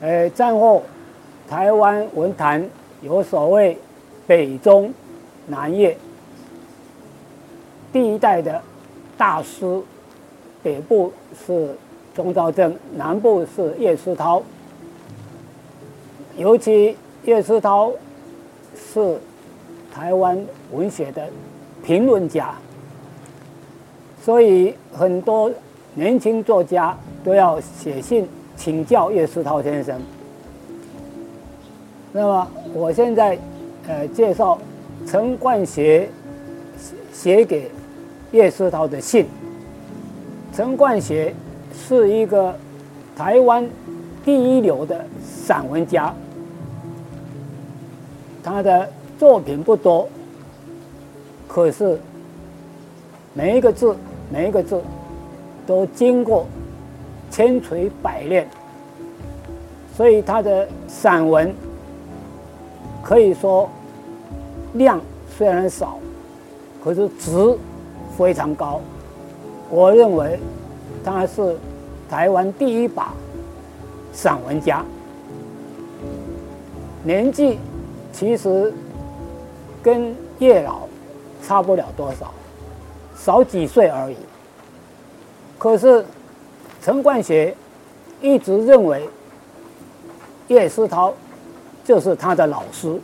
呃，战后台湾文坛有所谓北中南叶，第一代的大师，北部是钟兆政，南部是叶世涛。尤其叶世涛是台湾文学的评论家，所以很多年轻作家都要写信请教叶世涛先生。那么我现在呃介绍陈冠学写给叶世涛的信。陈冠学是一个台湾第一流的散文家。他的作品不多，可是每一个字，每一个字都经过千锤百炼，所以他的散文可以说量虽然少，可是值非常高。我认为他是台湾第一把散文家，年纪。其实跟叶老差不了多少，少几岁而已。可是陈冠学一直认为叶世涛就是他的老师，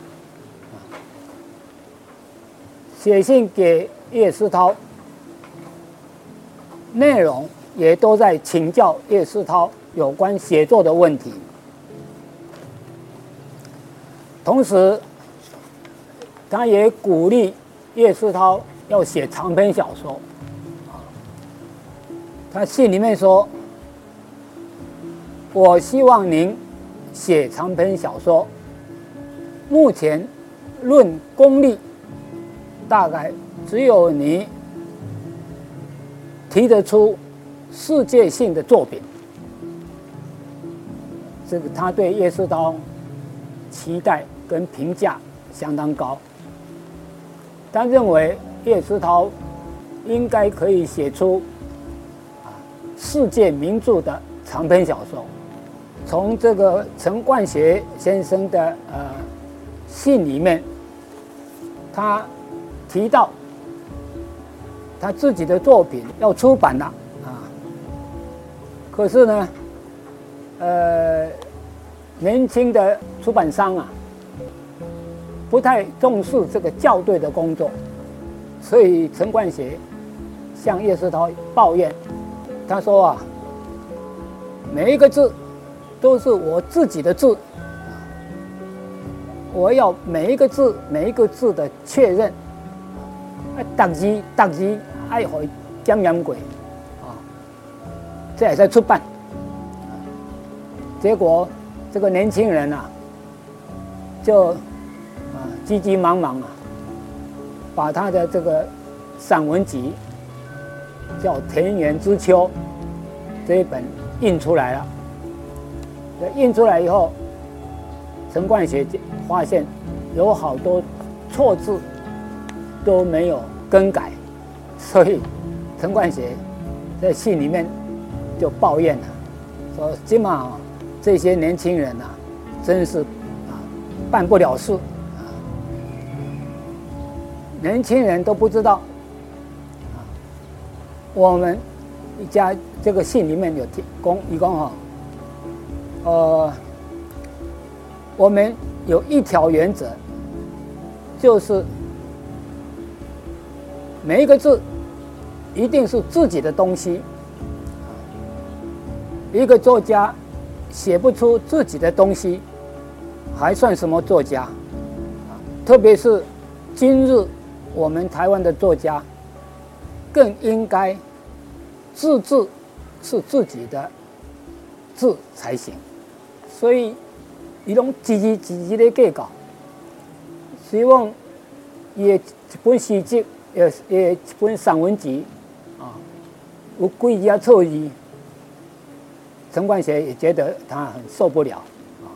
写信给叶世涛，内容也都在请教叶世涛有关写作的问题。同时，他也鼓励叶世涛要写长篇小说。他信里面说：“我希望您写长篇小说。目前论功力，大概只有你提得出世界性的作品。”这个他对叶世涛期待。跟评价相当高，他认为叶世涛应该可以写出啊世界名著的长篇小说。从这个陈冠学先生的呃信里面，他提到他自己的作品要出版了啊，可是呢，呃，年轻的出版商啊。不太重视这个校对的工作，所以陈冠学向叶世涛抱怨，他说啊，每一个字都是我自己的字，我要每一个字每一个字的确认，啊，打字打字爱好江洋鬼，啊，这也在出版，结果这个年轻人啊，就啊。急急忙忙啊，把他的这个散文集叫《田园之秋》这一本印出来了。印出来以后，陈冠学发现有好多错字都没有更改，所以陈冠学在信里面就抱怨了，说：“起码这些年轻人啊，真是啊办不了事啊。”年轻人都不知道，啊，我们一家这个信里面有提供，一共哈，呃，我们有一条原则，就是每一个字一定是自己的东西。一个作家写不出自己的东西，还算什么作家？特别是今日。我们台湾的作家更应该字字是自己的字才行，所以一种积极积极的改稿，希望也一本诗集，也也一本散文集啊，有几家错字，陈冠学也觉得他很受不了啊，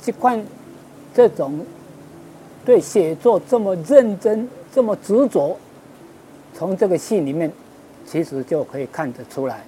这款这种对写作这么认真。这么执着，从这个戏里面，其实就可以看得出来。